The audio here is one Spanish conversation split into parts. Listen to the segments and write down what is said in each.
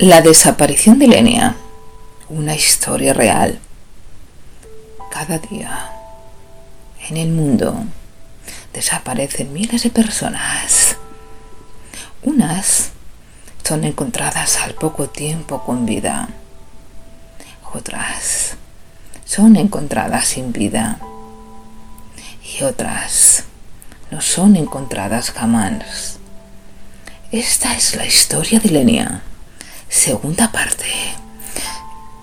La desaparición de Lenia. Una historia real. Cada día en el mundo desaparecen miles de personas. Unas son encontradas al poco tiempo con vida. Otras son encontradas sin vida. Y otras no son encontradas jamás. Esta es la historia de Lenia Segunda parte.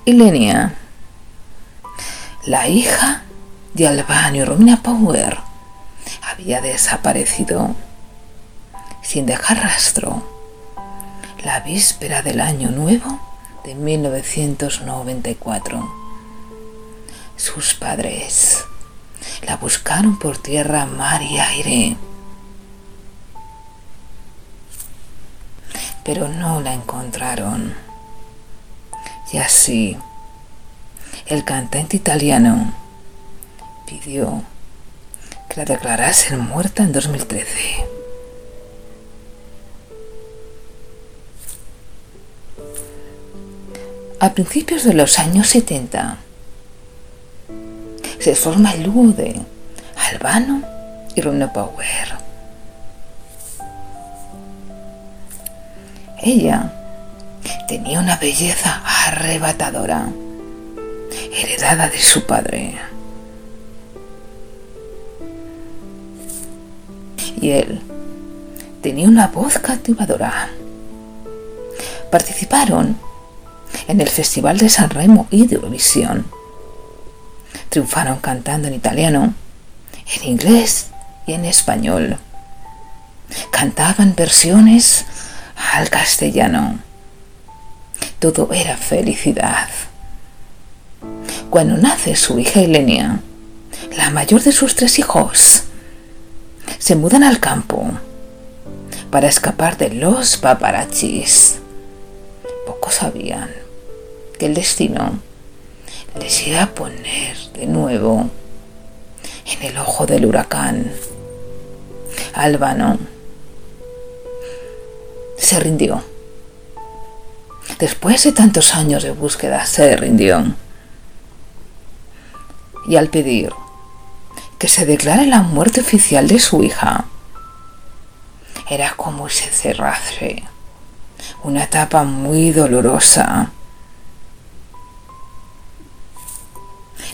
Ilenia, la hija de Albano y Romina Power, había desaparecido sin dejar rastro la víspera del año nuevo de 1994. Sus padres la buscaron por tierra, mar y aire pero no la encontraron. Y así, el cantante italiano pidió que la declarasen muerta en 2013. A principios de los años 70 se forma el dúo de Albano y Bruno Power. Ella tenía una belleza arrebatadora, heredada de su padre. Y él tenía una voz cautivadora. Participaron en el Festival de San Remo y de Eurovisión. Triunfaron cantando en italiano, en inglés y en español. Cantaban versiones al castellano. Todo era felicidad. Cuando nace su hija Elenia, la mayor de sus tres hijos, se mudan al campo para escapar de los paparachis. Pocos sabían que el destino les iba a poner de nuevo en el ojo del huracán. Albano se rindió. Después de tantos años de búsqueda, se rindió. Y al pedir que se declare la muerte oficial de su hija, era como si cerrase una etapa muy dolorosa.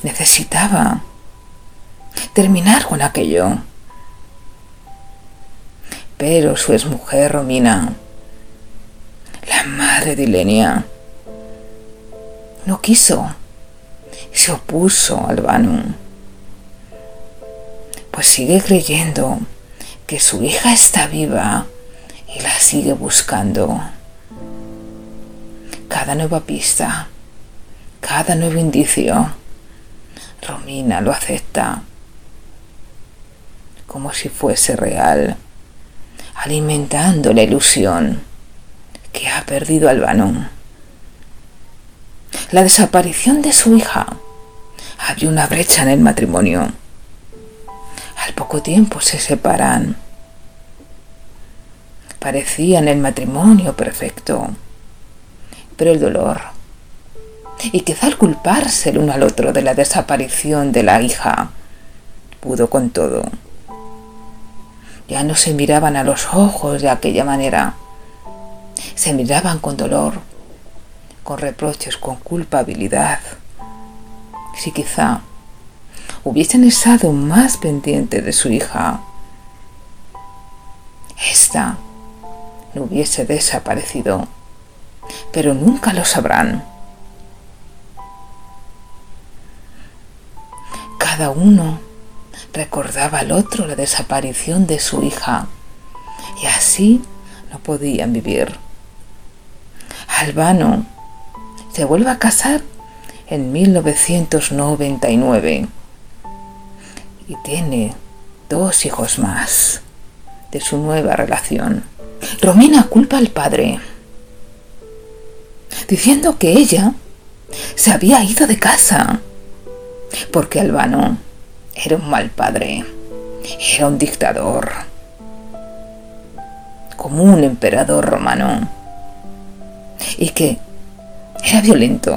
Necesitaba terminar con aquello. Pero su exmujer Romina la madre de Ilenia no quiso, se opuso al Banu, pues sigue creyendo que su hija está viva y la sigue buscando. Cada nueva pista, cada nuevo indicio, Romina lo acepta como si fuese real, alimentando la ilusión que ha perdido al Albano. La desaparición de su hija abrió una brecha en el matrimonio. Al poco tiempo se separan. Parecían el matrimonio perfecto, pero el dolor y quizá al culparse el uno al otro de la desaparición de la hija pudo con todo. Ya no se miraban a los ojos de aquella manera se miraban con dolor, con reproches, con culpabilidad. Si quizá hubiesen estado más pendiente de su hija, esta no hubiese desaparecido, pero nunca lo sabrán. Cada uno recordaba al otro la desaparición de su hija y así no podían vivir. Albano se vuelve a casar en 1999 y tiene dos hijos más de su nueva relación. Romina culpa al padre, diciendo que ella se había ido de casa porque Albano era un mal padre, era un dictador, como un emperador romano y que era violento.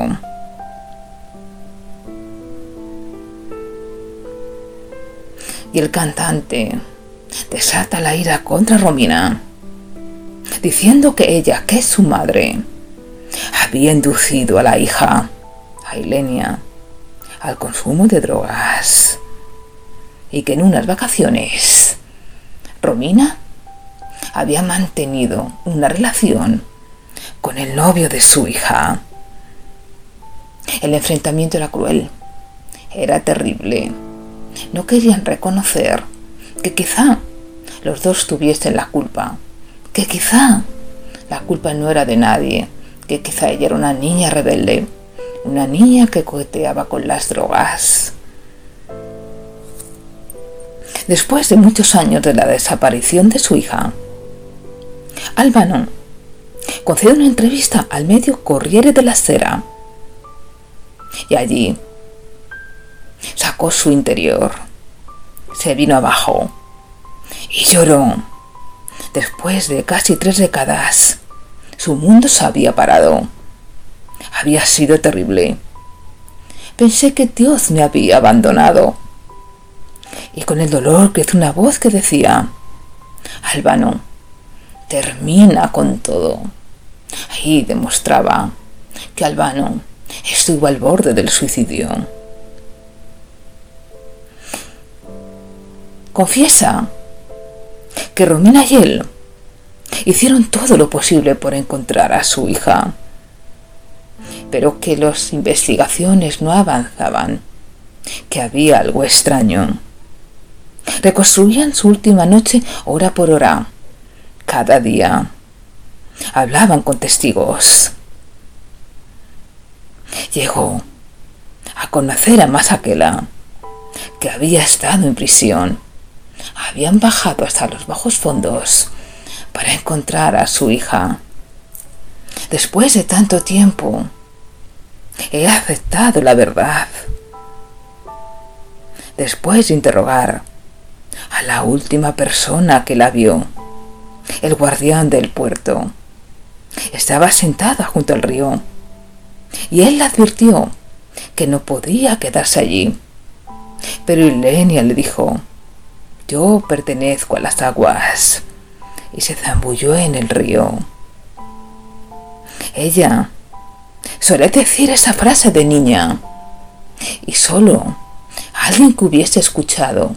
Y el cantante desata la ira contra Romina, diciendo que ella, que es su madre, había inducido a la hija, a Ilenia, al consumo de drogas y que en unas vacaciones Romina había mantenido una relación con el novio de su hija. El enfrentamiento era cruel, era terrible. No querían reconocer que quizá los dos tuviesen la culpa, que quizá la culpa no era de nadie, que quizá ella era una niña rebelde, una niña que coqueteaba con las drogas. Después de muchos años de la desaparición de su hija, Albano concedió una entrevista al medio Corriere de la Sera y allí sacó su interior, se vino abajo y lloró. Después de casi tres décadas, su mundo se había parado. Había sido terrible. Pensé que Dios me había abandonado. Y con el dolor creció una voz que decía, Albano, termina con todo. Ahí demostraba que Albano estuvo al borde del suicidio. Confiesa que Romina y él hicieron todo lo posible por encontrar a su hija, pero que las investigaciones no avanzaban, que había algo extraño. Reconstruían su última noche hora por hora, cada día. Hablaban con testigos. Llegó a conocer a Masaquela, que había estado en prisión. Habían bajado hasta los bajos fondos para encontrar a su hija. Después de tanto tiempo, he aceptado la verdad. Después de interrogar a la última persona que la vio, el guardián del puerto. Estaba sentada junto al río y él advirtió que no podía quedarse allí. Pero Ilenia le dijo, yo pertenezco a las aguas y se zambulló en el río. Ella suele decir esa frase de niña y solo alguien que hubiese escuchado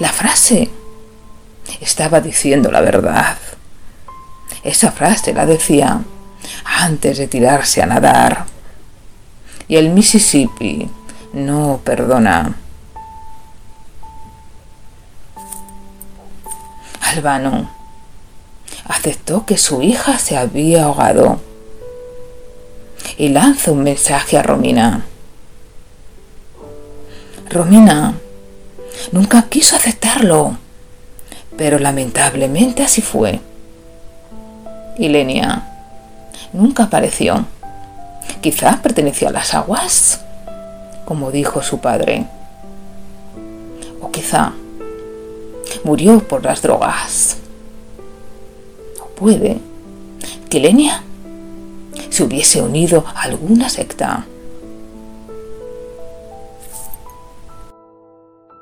la frase estaba diciendo la verdad. Esa frase la decía antes de tirarse a nadar. Y el Mississippi no perdona. Albano aceptó que su hija se había ahogado y lanza un mensaje a Romina. Romina nunca quiso aceptarlo, pero lamentablemente así fue. Y Lenia nunca apareció. Quizá perteneció a las aguas, como dijo su padre. O quizá murió por las drogas. O puede que Lenia se hubiese unido a alguna secta